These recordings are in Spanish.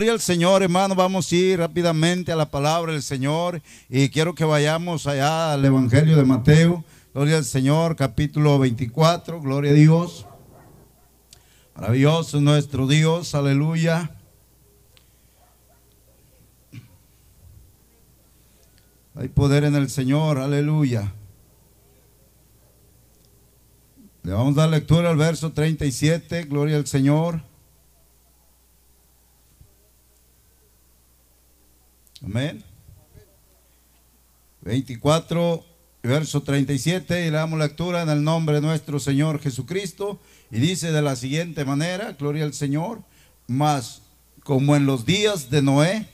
Gloria al Señor, hermano. Vamos a ir rápidamente a la palabra del Señor y quiero que vayamos allá al Evangelio de Mateo. Gloria al Señor, capítulo 24. Gloria a Dios. Maravilloso nuestro Dios, aleluya. Hay poder en el Señor, aleluya. Le vamos a dar lectura al verso 37, gloria al Señor. Amén. 24, verso 37, y le damos lectura en el nombre de nuestro Señor Jesucristo. Y dice de la siguiente manera, gloria al Señor, mas como en los días de Noé,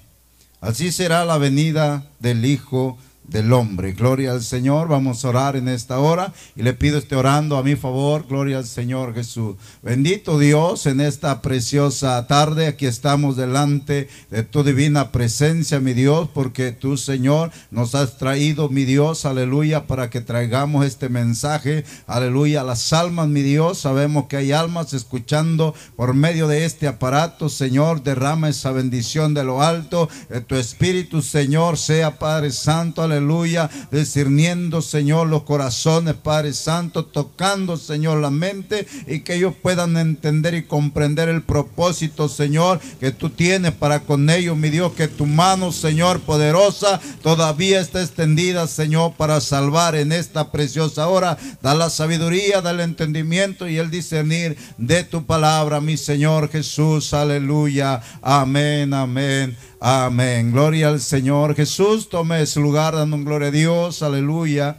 así será la venida del Hijo del hombre. Gloria al Señor. Vamos a orar en esta hora y le pido esté orando a mi favor. Gloria al Señor Jesús. Bendito Dios en esta preciosa tarde. Aquí estamos delante de tu divina presencia, mi Dios, porque tú, Señor, nos has traído, mi Dios, aleluya, para que traigamos este mensaje, aleluya, a las almas, mi Dios. Sabemos que hay almas escuchando por medio de este aparato, Señor. Derrama esa bendición de lo alto. Tu Espíritu, Señor, sea Padre Santo, aleluya aleluya, discerniendo, Señor, los corazones, Padre Santo, tocando, Señor, la mente y que ellos puedan entender y comprender el propósito, Señor, que tú tienes para con ellos, mi Dios, que tu mano, Señor, poderosa, todavía está extendida, Señor, para salvar en esta preciosa hora. Da la sabiduría, da el entendimiento y el discernir de tu palabra, mi Señor Jesús, aleluya, amén, amén. Amén. Gloria al Señor. Jesús, tome su lugar dando gloria a Dios. Aleluya.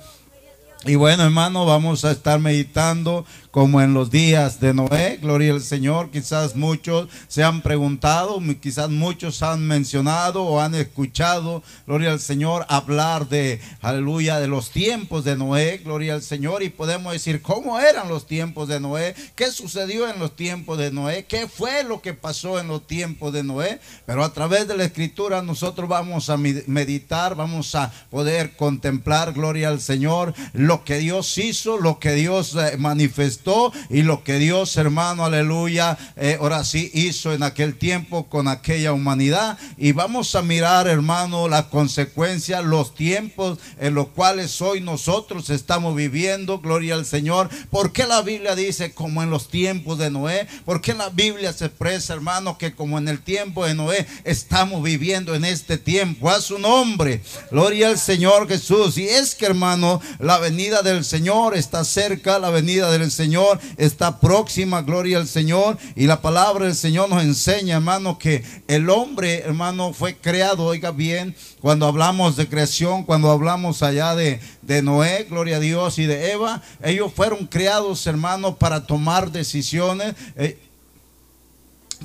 Y bueno, hermano, vamos a estar meditando como en los días de Noé, gloria al Señor. Quizás muchos se han preguntado, quizás muchos han mencionado o han escuchado, gloria al Señor, hablar de, aleluya, de los tiempos de Noé, gloria al Señor. Y podemos decir, ¿cómo eran los tiempos de Noé? ¿Qué sucedió en los tiempos de Noé? ¿Qué fue lo que pasó en los tiempos de Noé? Pero a través de la escritura nosotros vamos a meditar, vamos a poder contemplar, gloria al Señor, lo que Dios hizo, lo que Dios eh, manifestó y lo que Dios, hermano, aleluya, eh, ahora sí hizo en aquel tiempo con aquella humanidad. Y vamos a mirar, hermano, las consecuencias, los tiempos en los cuales hoy nosotros estamos viviendo, gloria al Señor. ¿Por qué la Biblia dice como en los tiempos de Noé? ¿Por qué la Biblia se expresa, hermano, que como en el tiempo de Noé estamos viviendo en este tiempo? A su nombre, gloria al Señor Jesús. Y es que, hermano, la venida del Señor está cerca, la venida del Señor está próxima, gloria al Señor. Y la palabra del Señor nos enseña, hermano, que el hombre, hermano, fue creado, oiga bien, cuando hablamos de creación, cuando hablamos allá de, de Noé, gloria a Dios, y de Eva, ellos fueron creados, hermano, para tomar decisiones. Eh,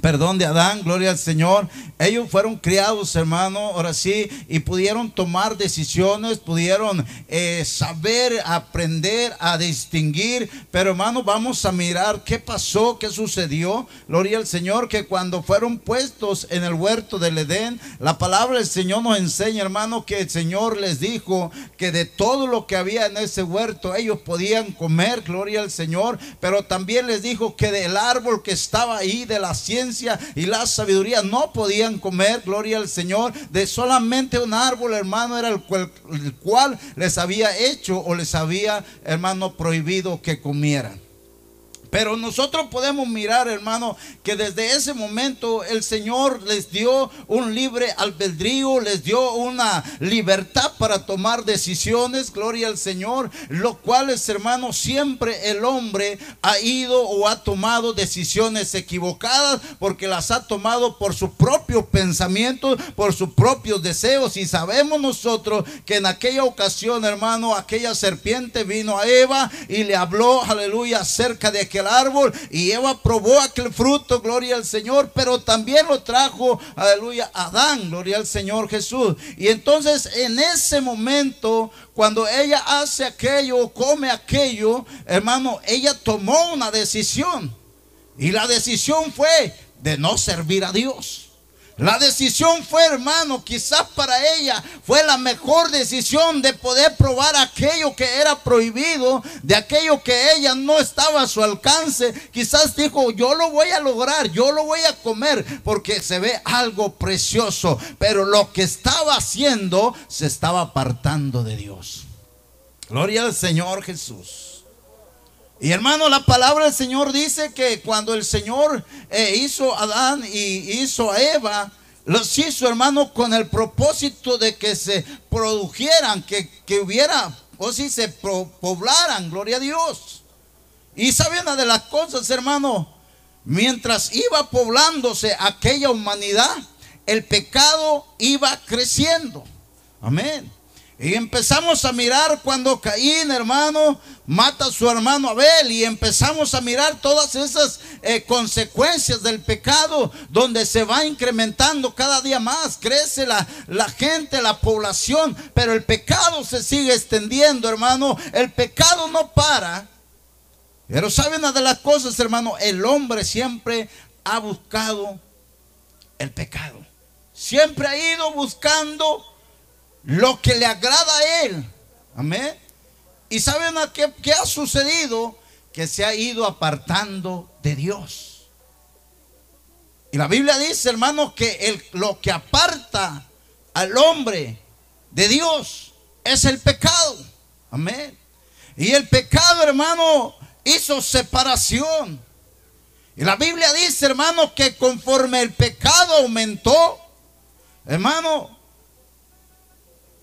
perdón de Adán, gloria al Señor. Ellos fueron criados, hermano, ahora sí, y pudieron tomar decisiones, pudieron eh, saber, aprender a distinguir. Pero, hermano, vamos a mirar qué pasó, qué sucedió. Gloria al Señor, que cuando fueron puestos en el huerto del Edén, la palabra del Señor nos enseña, hermano, que el Señor les dijo que de todo lo que había en ese huerto, ellos podían comer, gloria al Señor. Pero también les dijo que del árbol que estaba ahí, de la ciencia, y la sabiduría no podían comer, gloria al Señor, de solamente un árbol, hermano, era el cual, el cual les había hecho o les había, hermano, prohibido que comieran. Pero nosotros podemos mirar, hermano, que desde ese momento el Señor les dio un libre albedrío, les dio una libertad para tomar decisiones, gloria al Señor, lo cual es, hermano, siempre el hombre ha ido o ha tomado decisiones equivocadas porque las ha tomado por sus propios pensamientos, por sus propios deseos. Y sabemos nosotros que en aquella ocasión, hermano, aquella serpiente vino a Eva y le habló, aleluya, acerca de que árbol y Eva probó aquel fruto, gloria al Señor, pero también lo trajo, aleluya, Adán, gloria al Señor Jesús. Y entonces en ese momento, cuando ella hace aquello, come aquello, hermano, ella tomó una decisión. Y la decisión fue de no servir a Dios. La decisión fue, hermano, quizás para ella fue la mejor decisión de poder probar aquello que era prohibido, de aquello que ella no estaba a su alcance. Quizás dijo, yo lo voy a lograr, yo lo voy a comer, porque se ve algo precioso. Pero lo que estaba haciendo se estaba apartando de Dios. Gloria al Señor Jesús. Y hermano, la palabra del Señor dice que cuando el Señor eh, hizo a Adán y hizo a Eva, los hizo, hermano, con el propósito de que se produjeran, que, hubiera, o si se poblaran, gloria a Dios. Y saben una de las cosas, hermano, mientras iba poblándose aquella humanidad, el pecado iba creciendo. Amén. Y empezamos a mirar cuando Caín, hermano, mata a su hermano Abel y empezamos a mirar todas esas eh, consecuencias del pecado donde se va incrementando cada día más, crece la, la gente, la población, pero el pecado se sigue extendiendo, hermano, el pecado no para. Pero saben una de las cosas, hermano, el hombre siempre ha buscado el pecado. Siempre ha ido buscando lo que le agrada a Él. Amén. ¿Y saben a qué, ha sucedido? Que se ha ido apartando de Dios. Y la Biblia dice, hermanos, que lo que aparta al hombre de Dios es el pecado. Amén. Y el pecado, hermano, hizo separación. Y la Biblia dice, hermano, que conforme el pecado aumentó, hermano,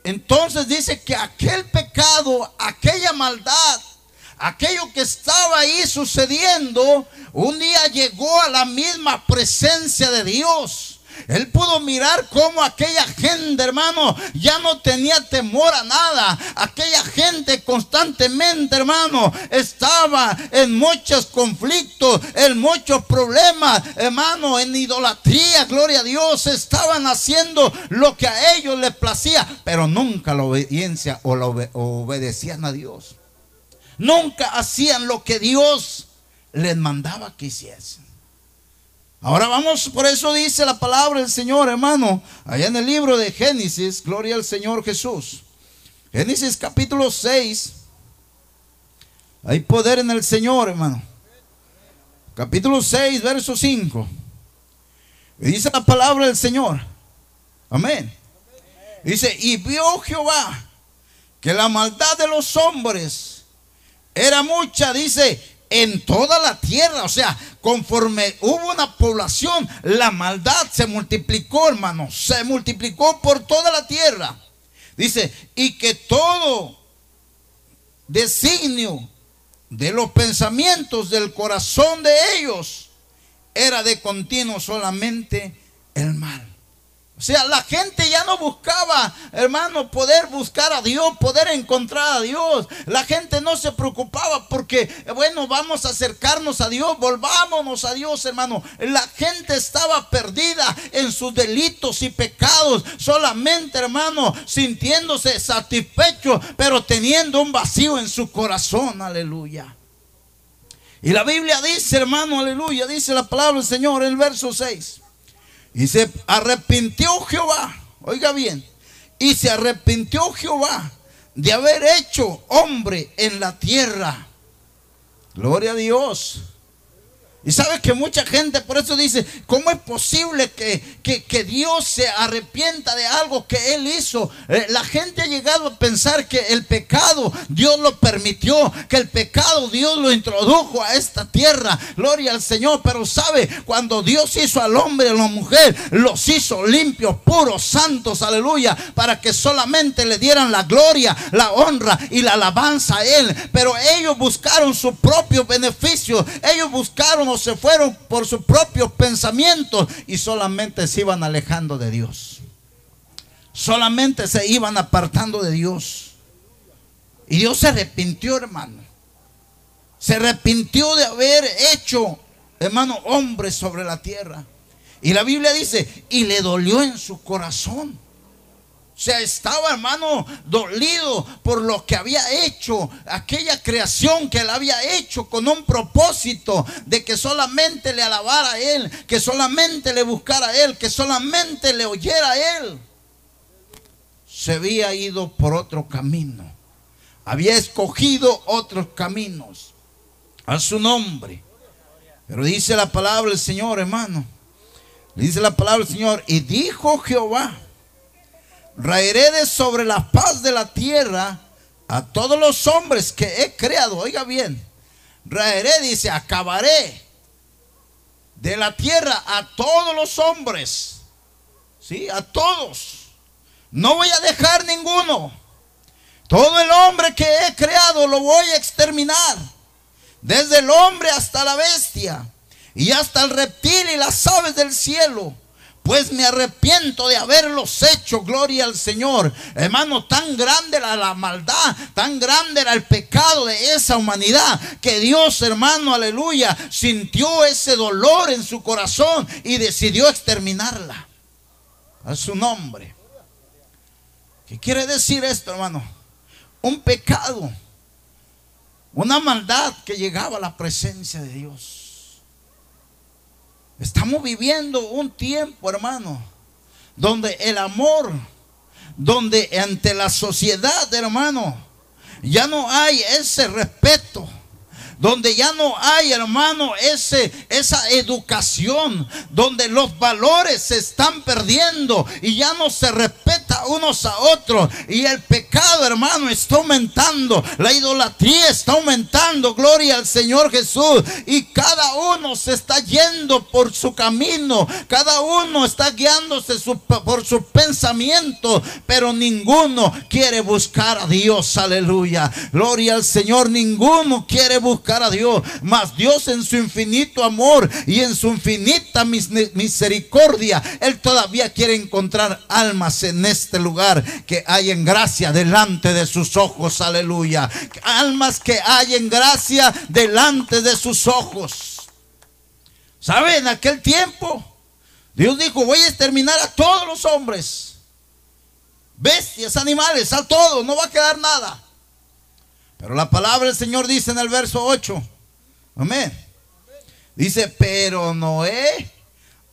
entonces dice que aquel pecado, aquella maldad, aquello que estaba ahí sucediendo, un día llegó a la misma presencia de Dios. Él pudo mirar cómo aquella gente, hermano, ya no tenía temor a nada. Aquella gente constantemente, hermano, estaba en muchos conflictos, en muchos problemas, hermano, en idolatría, gloria a Dios. Estaban haciendo lo que a ellos les placía, pero nunca la obediencia o la obedecían a Dios. Nunca hacían lo que Dios les mandaba que hiciesen. Ahora vamos, por eso dice la palabra del Señor, hermano, allá en el libro de Génesis, gloria al Señor Jesús. Génesis capítulo 6. Hay poder en el Señor, hermano. Capítulo 6, verso 5. Y dice la palabra del Señor. Amén. Dice, y vio Jehová que la maldad de los hombres era mucha, dice, en toda la tierra. O sea, conforme hubo una población, la maldad se multiplicó, hermano. Se multiplicó por toda la tierra. Dice, y que todo designio de los pensamientos del corazón de ellos era de continuo solamente el mal. O sea, la gente ya no buscaba, hermano, poder buscar a Dios, poder encontrar a Dios. La gente no se preocupaba porque, bueno, vamos a acercarnos a Dios, volvámonos a Dios, hermano. La gente estaba perdida en sus delitos y pecados, solamente, hermano, sintiéndose satisfecho, pero teniendo un vacío en su corazón, aleluya. Y la Biblia dice, hermano, aleluya, dice la palabra del Señor en el verso 6. Y se arrepintió Jehová, oiga bien, y se arrepintió Jehová de haber hecho hombre en la tierra. Gloria a Dios. Y sabes que mucha gente por eso dice, ¿cómo es posible que, que, Dios se arrepienta de algo que Él hizo? Eh, la gente ha llegado a pensar que el pecado Dios lo permitió, que el pecado Dios lo introdujo a esta tierra. Gloria al Señor. Pero sabe, cuando Dios hizo al hombre y a la mujer, los hizo limpios, puros, santos, aleluya, para que solamente le dieran la gloria, la honra y la alabanza a Él. Pero ellos buscaron su propio beneficio. Ellos buscaron se fueron por sus propios pensamientos y solamente se iban alejando de Dios. Solamente se iban apartando de Dios. Y Dios se arrepintió, hermano. Se arrepintió de haber hecho, hermano, hombre sobre la tierra. Y la Biblia dice, y le dolió en su corazón. Sea, estaba hermano dolido por lo que había hecho, aquella creación que él había hecho con un propósito de que solamente le alabara a él, que solamente le buscara a él, que solamente le oyera a él. Se había ido por otro camino, había escogido otros caminos a su nombre. Pero dice la palabra del Señor, hermano. Dice la palabra del Señor, y dijo Jehová, raeré sobre la paz de la tierra a todos los hombres que he creado. Oiga bien, raeré, dice, acabaré de la tierra a todos los hombres. Sí, a todos. No voy a dejar ninguno. Todo el hombre que he creado lo voy a exterminar. Desde el hombre hasta la bestia. Y hasta el reptil y las aves del cielo pues me arrepiento de haberlos hecho, gloria al Señor. Hermano, tan grande era la maldad, tan grande era el pecado de esa humanidad, que Dios, hermano, aleluya, sintió ese dolor en su corazón y decidió exterminarla. A su nombre. ¿Qué quiere decir esto, hermano? Un pecado, una maldad que llegaba a la presencia de Dios. Estamos viviendo un tiempo, hermano, donde el amor, donde ante la sociedad, hermano, ya no hay ese respeto donde ya no hay, hermano, ese, esa educación, donde los valores se están perdiendo y ya no se respeta unos a otros. Y el pecado, hermano, está aumentando. La idolatría está aumentando. Gloria al Señor Jesús. Y cada uno se está yendo por su camino. Cada uno está guiándose por su pensamiento. Pero ninguno quiere buscar a Dios. Aleluya. Gloria al Señor. Ninguno quiere buscar a Dios. Mas Dios en su infinito amor y en su infinita misericordia, Él todavía quiere encontrar almas en este lugar que hay en gracia delante de sus ojos. Aleluya. Almas que hay en gracia delante de sus ojos. ¿Saben? En aquel tiempo, Dios dijo, voy a exterminar a todos los hombres. Bestias, animales, a todos, no va a quedar nada. Pero la palabra del Señor dice en el verso 8. Amén. Dice, pero Noé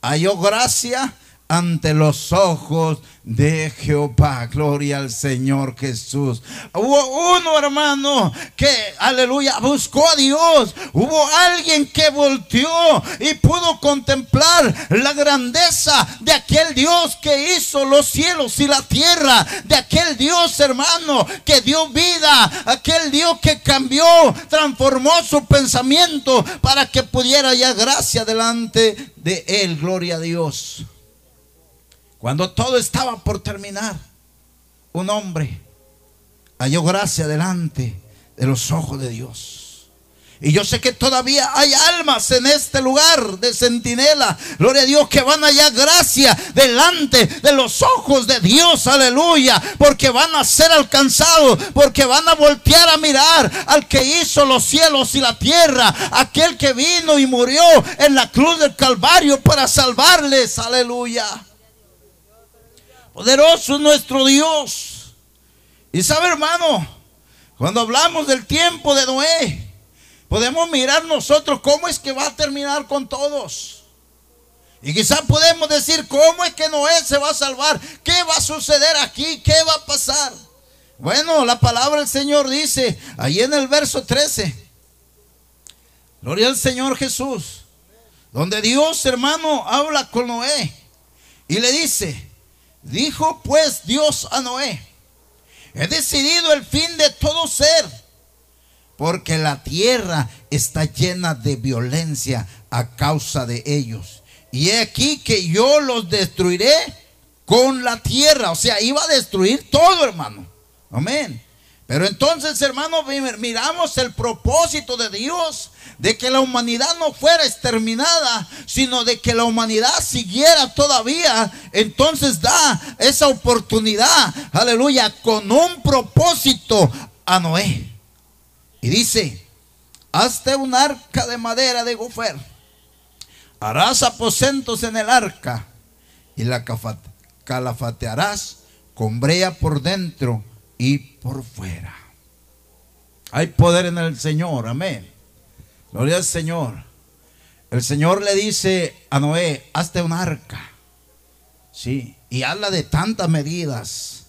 halló gracia ante los ojos de Jehová. Gloria al Señor Jesús. Hubo uno, hermano, que, aleluya, buscó a Dios. Hubo alguien que volteó y pudo contemplar la grandeza de aquel Dios que hizo los cielos y la tierra. De aquel Dios, hermano, que dio vida. Aquel Dios que cambió, transformó su pensamiento para que pudiera ya gracia delante de él. Gloria a Dios. Cuando todo estaba por terminar, un hombre halló gracia delante de los ojos de Dios. Y yo sé que todavía hay almas en este lugar de centinela. Gloria a Dios que van a hallar gracia delante de los ojos de Dios. Aleluya. Porque van a ser alcanzados. Porque van a voltear a mirar al que hizo los cielos y la tierra. Aquel que vino y murió en la cruz del Calvario para salvarles. Aleluya. Poderoso nuestro Dios. Y sabe, hermano, cuando hablamos del tiempo de Noé, podemos mirar nosotros cómo es que va a terminar con todos. Y quizás podemos decir cómo es que Noé se va a salvar, qué va a suceder aquí, qué va a pasar. Bueno, la palabra del Señor dice, ahí en el verso 13, Gloria al Señor Jesús, donde Dios, hermano, habla con Noé y le dice, Dijo pues Dios a Noé, he decidido el fin de todo ser, porque la tierra está llena de violencia a causa de ellos. Y he aquí que yo los destruiré con la tierra. O sea, iba a destruir todo, hermano. Amén. Pero entonces, hermano, miramos el propósito de Dios de que la humanidad no fuera exterminada, sino de que la humanidad siguiera todavía. Entonces da esa oportunidad, aleluya, con un propósito a Noé. Y dice, hazte un arca de madera de gofer, harás aposentos en el arca y la calafatearás con brea por dentro y por fuera. Hay poder en el Señor, amén. Gloria al Señor. El Señor le dice a Noé, hazte un arca. Sí, y habla de tantas medidas.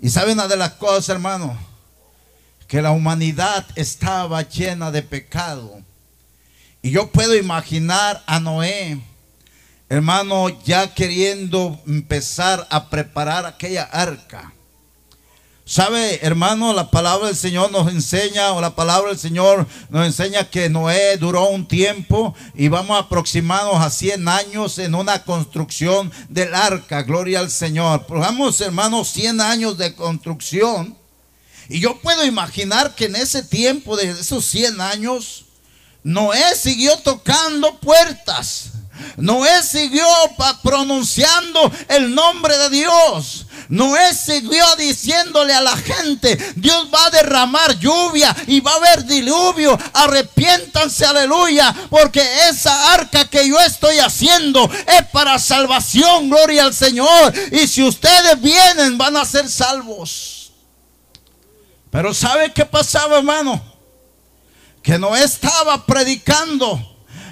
Y sabe una de las cosas, hermano, que la humanidad estaba llena de pecado. Y yo puedo imaginar a Noé, hermano, ya queriendo empezar a preparar aquella arca. Sabe, hermano, la palabra del Señor nos enseña, o la palabra del Señor nos enseña que Noé duró un tiempo y vamos aproximados a 100 años en una construcción del arca, gloria al Señor. Vamos, hermano, 100 años de construcción. Y yo puedo imaginar que en ese tiempo de esos 100 años, Noé siguió tocando puertas. Noé siguió pronunciando el nombre de Dios. Noé siguió diciéndole a la gente, Dios va a derramar lluvia y va a haber diluvio. Arrepiéntanse, aleluya, porque esa arca que yo estoy haciendo es para salvación, gloria al Señor. Y si ustedes vienen, van a ser salvos. Pero ¿sabe qué pasaba, hermano? Que Noé estaba predicando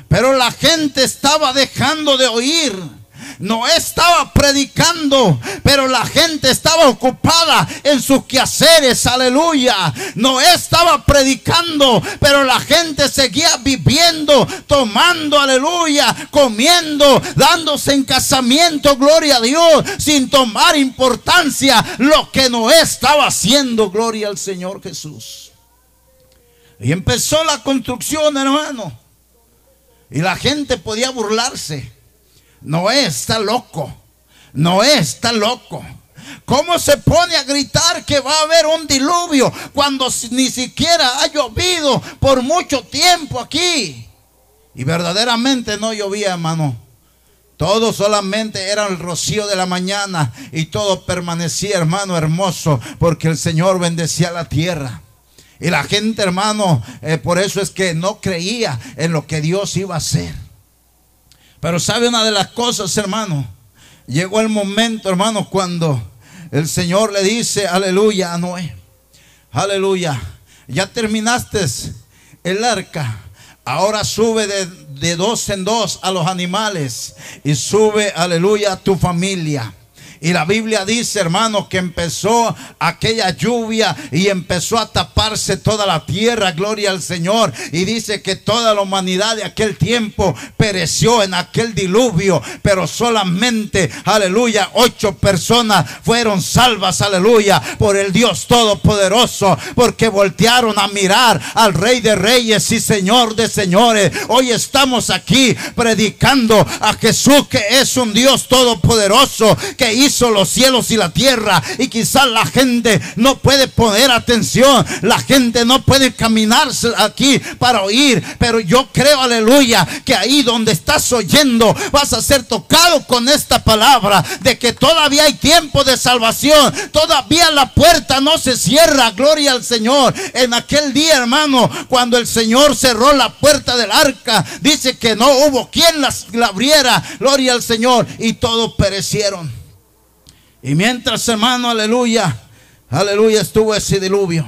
pero la gente estaba dejando de oír. No estaba predicando, pero la gente estaba ocupada en sus quehaceres, aleluya. No estaba predicando, pero la gente seguía viviendo, tomando, aleluya, comiendo, dándose en casamiento, gloria a Dios, sin tomar importancia lo que no estaba haciendo, gloria al Señor Jesús. Y empezó la construcción, hermano. Y la gente podía burlarse. Noé está loco. Noé está loco. ¿Cómo se pone a gritar que va a haber un diluvio cuando ni siquiera ha llovido por mucho tiempo aquí? Y verdaderamente no llovía, hermano. Todo solamente era el rocío de la mañana y todo permanecía, hermano, hermoso, porque el Señor bendecía la tierra. Y la gente, hermano, eh, por eso es que no creía en lo que Dios iba a hacer. Pero sabe una de las cosas, hermano. Llegó el momento, hermano, cuando el Señor le dice, aleluya, a Noé. Aleluya. Ya terminaste el arca. Ahora sube de, de dos en dos a los animales. Y sube, aleluya, a tu familia. Y la Biblia dice, hermano, que empezó aquella lluvia y empezó a taparse toda la tierra, gloria al Señor. Y dice que toda la humanidad de aquel tiempo pereció en aquel diluvio, pero solamente, aleluya, ocho personas fueron salvas, aleluya, por el Dios Todopoderoso, porque voltearon a mirar al Rey de Reyes y Señor de Señores. Hoy estamos aquí predicando a Jesús que es un Dios Todopoderoso que hizo los cielos y la tierra. Y quizás la gente no puede poner atención. La gente no puede caminarse aquí para oír. Pero yo creo, aleluya, que ahí donde estás oyendo vas a ser tocado con esta palabra de que todavía hay tiempo de salvación. Todavía la puerta no se cierra. Gloria al Señor. En aquel día, hermano, cuando el Señor cerró la puerta del arca, dice que no hubo quien la abriera. Gloria al Señor. Y todos perecieron. Y mientras, hermano, aleluya, aleluya, estuvo ese diluvio.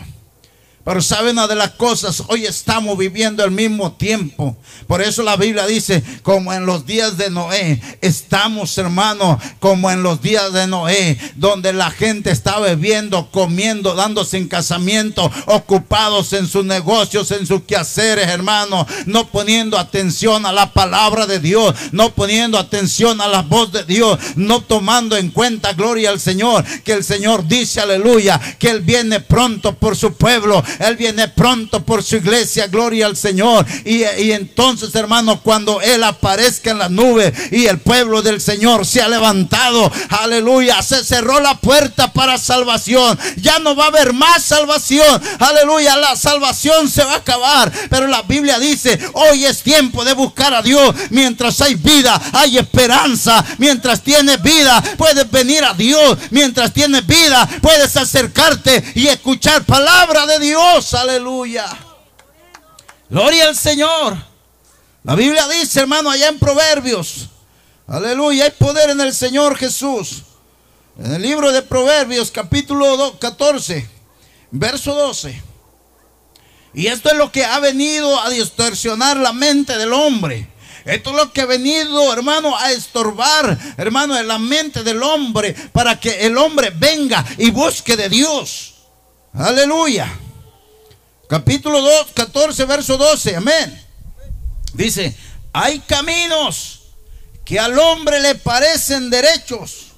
Pero saben una de las cosas, hoy estamos viviendo el mismo tiempo. Por eso la Biblia dice, como en los días de Noé, estamos hermanos, como en los días de Noé, donde la gente estaba bebiendo, comiendo, dándose en casamiento, ocupados en sus negocios, en sus quehaceres, hermanos, no poniendo atención a la palabra de Dios, no poniendo atención a la voz de Dios, no tomando en cuenta, gloria al Señor, que el Señor dice, aleluya, que Él viene pronto por su pueblo él viene pronto por su iglesia, gloria al Señor. Y, entonces, hermano, cuando Él aparezca en la nube y el pueblo del Señor se ha levantado, aleluya, se cerró la puerta para salvación. Ya no va a haber más salvación, aleluya, la salvación se va a acabar. Pero la Biblia dice, hoy es tiempo de buscar a Dios. Mientras hay vida, hay esperanza. Mientras tienes vida, puedes venir a Dios. Mientras tienes vida, puedes acercarte y escuchar palabra de Dios aleluya. Gloria al Señor. La Biblia dice, hermano, allá en Proverbios, aleluya, hay poder en el Señor Jesús. En el libro de Proverbios, capítulo 14, verso 12. Y esto es lo que ha venido a distorsionar la mente del hombre. Esto es lo que ha venido, hermano, a estorbar, hermano, en la mente del hombre para que el hombre venga y busque de Dios. Aleluya. Capítulo 2, 14, verso 12. Amén. Dice, hay caminos que al hombre le parecen derechos,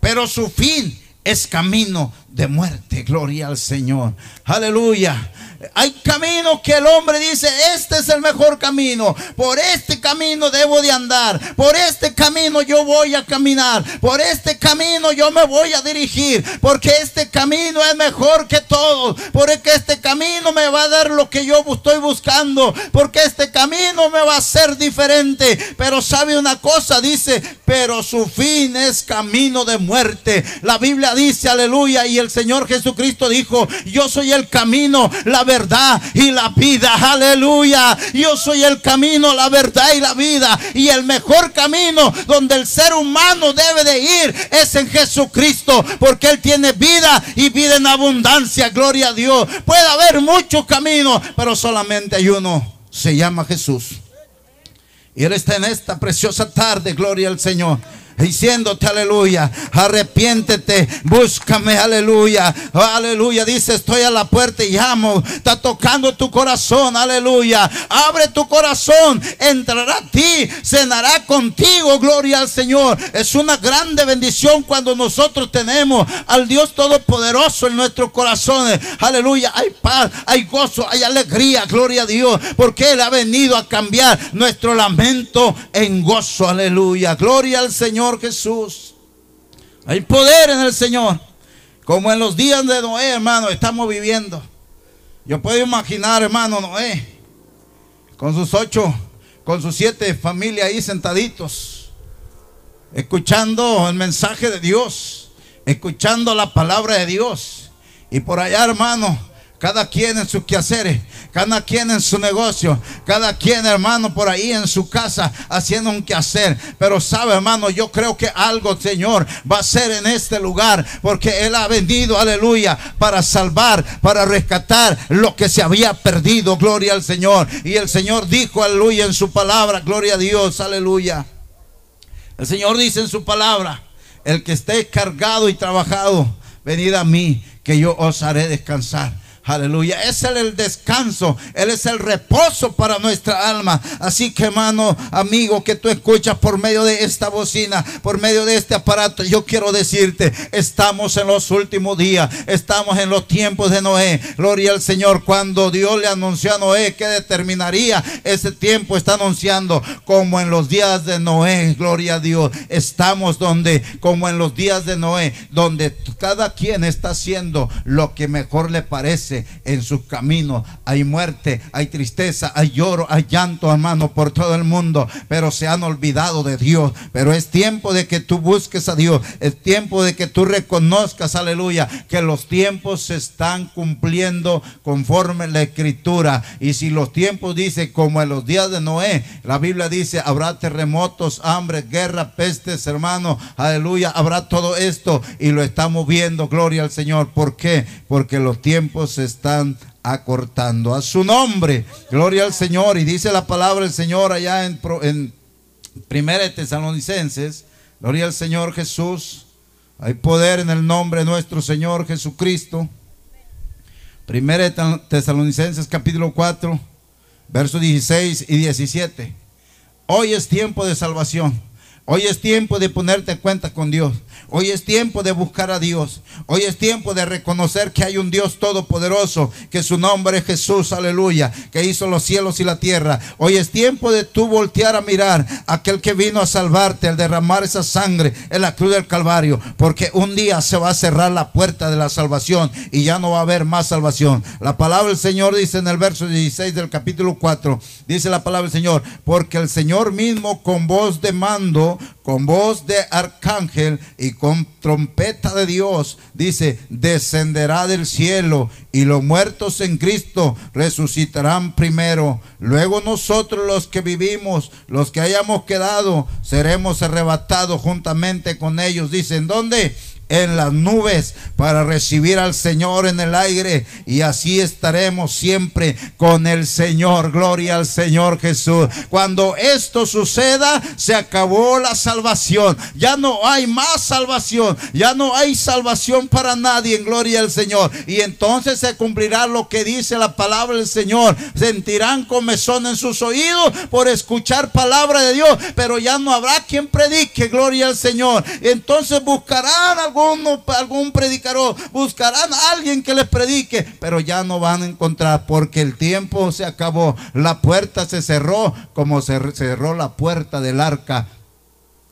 pero su fin es camino de muerte. Gloria al Señor. Aleluya. Hay caminos que el hombre dice, este es el mejor camino. Por este camino debo de andar. Por este camino yo voy a caminar. Por este camino yo me voy a dirigir. Porque este camino es mejor que todo. Porque este camino me va a dar lo que yo estoy buscando. Porque este camino me va a ser diferente. Pero sabe una cosa, dice, pero su fin es camino de muerte. La Biblia dice, aleluya. Y el Señor Jesucristo dijo, yo soy el camino, la verdad y la vida. Aleluya. Yo soy el camino, la verdad y la vida. Y el mejor camino donde el ser humano debe de ir es en Jesucristo. Porque Él tiene vida y vida en abundancia. Gloria a Dios. Puede haber muchos caminos, pero solamente hay uno. Se llama Jesús. Y Él está en esta preciosa tarde. Gloria al Señor diciéndote aleluya, arrepiéntete, búscame, aleluya, aleluya, dice estoy a la puerta y llamo, está tocando tu corazón, aleluya, abre tu corazón, entrará a ti, cenará contigo, gloria al Señor, es una grande bendición cuando nosotros tenemos al Dios Todopoderoso en nuestros corazones, aleluya, hay paz, hay gozo, hay alegría, gloria a Dios, porque Él ha venido a cambiar nuestro lamento en gozo, aleluya, gloria al Señor. Jesús. Hay poder en el Señor. Como en los días de Noé, hermano, estamos viviendo. Yo puedo imaginar, hermano, Noé, con sus ocho, con sus siete familias ahí sentaditos, escuchando el mensaje de Dios, escuchando la palabra de Dios. Y por allá, hermano, cada quien en sus quehaceres, cada quien en su negocio, cada quien, hermano, por ahí en su casa haciendo un quehacer. Pero sabe, hermano, yo creo que algo, Señor, va a ser en este lugar, porque Él ha venido, aleluya, para salvar, para rescatar lo que se había perdido. Gloria al Señor. Y el Señor dijo, aleluya, en su palabra, gloria a Dios, aleluya. El Señor dice en su palabra, el que esté cargado y trabajado, venid a mí, que yo os haré descansar. Aleluya. Es el descanso. Él es el reposo para nuestra alma. Así que hermano, amigo, que tú escuchas por medio de esta bocina, por medio de este aparato, yo quiero decirte, estamos en los últimos días. Estamos en los tiempos de Noé. Gloria al Señor. Cuando Dios le anunció a Noé que determinaría ese tiempo, está anunciando como en los días de Noé. Gloria a Dios. Estamos donde, como en los días de Noé, donde cada quien está haciendo lo que mejor le parece en sus caminos. Hay muerte, hay tristeza, hay lloro, hay llanto, hermano, por todo el mundo. Pero se han olvidado de Dios. Pero es tiempo de que tú busques a Dios. Es tiempo de que tú reconozcas, aleluya, que los tiempos se están cumpliendo conforme la escritura. Y si los tiempos dice como en los días de Noé, la Biblia dice, habrá terremotos, hambre, guerra, pestes, hermano, aleluya, habrá todo esto y lo estamos viendo, gloria al Señor. ¿Por qué? Porque los tiempos se están acortando. A su nombre, gloria al Señor. Y dice la palabra del Señor allá en, en Primera de Tesalonicenses, gloria al Señor Jesús. Hay poder en el nombre de nuestro Señor Jesucristo. Primera Tesalonicenses capítulo 4, versos 16 y 17. Hoy es tiempo de salvación. Hoy es tiempo de ponerte cuenta con Dios. Hoy es tiempo de buscar a Dios. Hoy es tiempo de reconocer que hay un Dios todopoderoso, que su nombre es Jesús, aleluya, que hizo los cielos y la tierra. Hoy es tiempo de tú voltear a mirar a aquel que vino a salvarte, al derramar esa sangre en la cruz del Calvario, porque un día se va a cerrar la puerta de la salvación y ya no va a haber más salvación. La palabra del Señor dice en el verso 16 del capítulo 4, dice la palabra del Señor, porque el Señor mismo con voz de mando con voz de arcángel y con trompeta de Dios, dice, descenderá del cielo y los muertos en Cristo resucitarán primero. Luego nosotros los que vivimos, los que hayamos quedado, seremos arrebatados juntamente con ellos. Dicen, ¿dónde? En las nubes para recibir al Señor en el aire y así estaremos siempre con el Señor. Gloria al Señor Jesús. Cuando esto suceda, se acabó la salvación. Ya no hay más salvación. Ya no hay salvación para nadie. En gloria al Señor. Y entonces se cumplirá lo que dice la palabra del Señor. Sentirán comezón en sus oídos por escuchar palabra de Dios. Pero ya no habrá quien predique. Gloria al Señor. Entonces buscarán alguno, algún predicador. Buscarán a alguien que les predique. Pero ya no van a encontrar porque el tiempo se acabó. La puerta se cerró como se cerró la puerta del arca.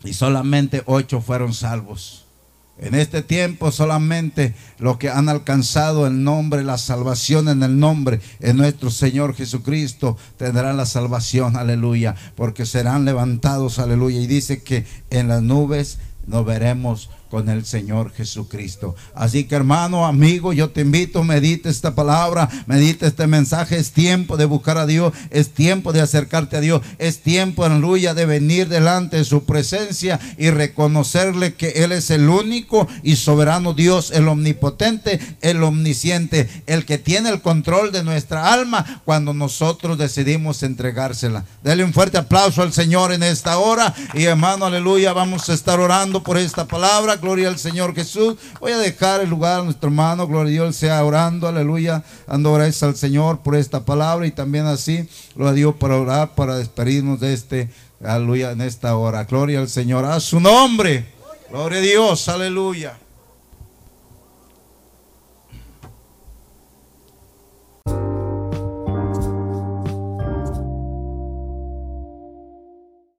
Y solamente ocho fueron salvos. En este tiempo solamente los que han alcanzado el nombre, la salvación en el nombre en nuestro Señor Jesucristo tendrán la salvación, aleluya, porque serán levantados, aleluya. Y dice que en las nubes nos veremos con el Señor Jesucristo. Así que hermano, amigo, yo te invito, medite esta palabra, medite este mensaje. Es tiempo de buscar a Dios, es tiempo de acercarte a Dios, es tiempo, aleluya, de venir delante de su presencia y reconocerle que Él es el único y soberano Dios, el omnipotente, el omnisciente, el que tiene el control de nuestra alma cuando nosotros decidimos entregársela. Dele un fuerte aplauso al Señor en esta hora y hermano, aleluya, vamos a estar orando por esta palabra gloria al Señor Jesús. Voy a dejar el lugar a nuestro hermano, gloria a Dios, sea orando, aleluya, dando gracias al Señor por esta palabra y también así, lo a Dios para orar, para despedirnos de este, aleluya, en esta hora. Gloria al Señor, a su nombre. Gloria a Dios, aleluya.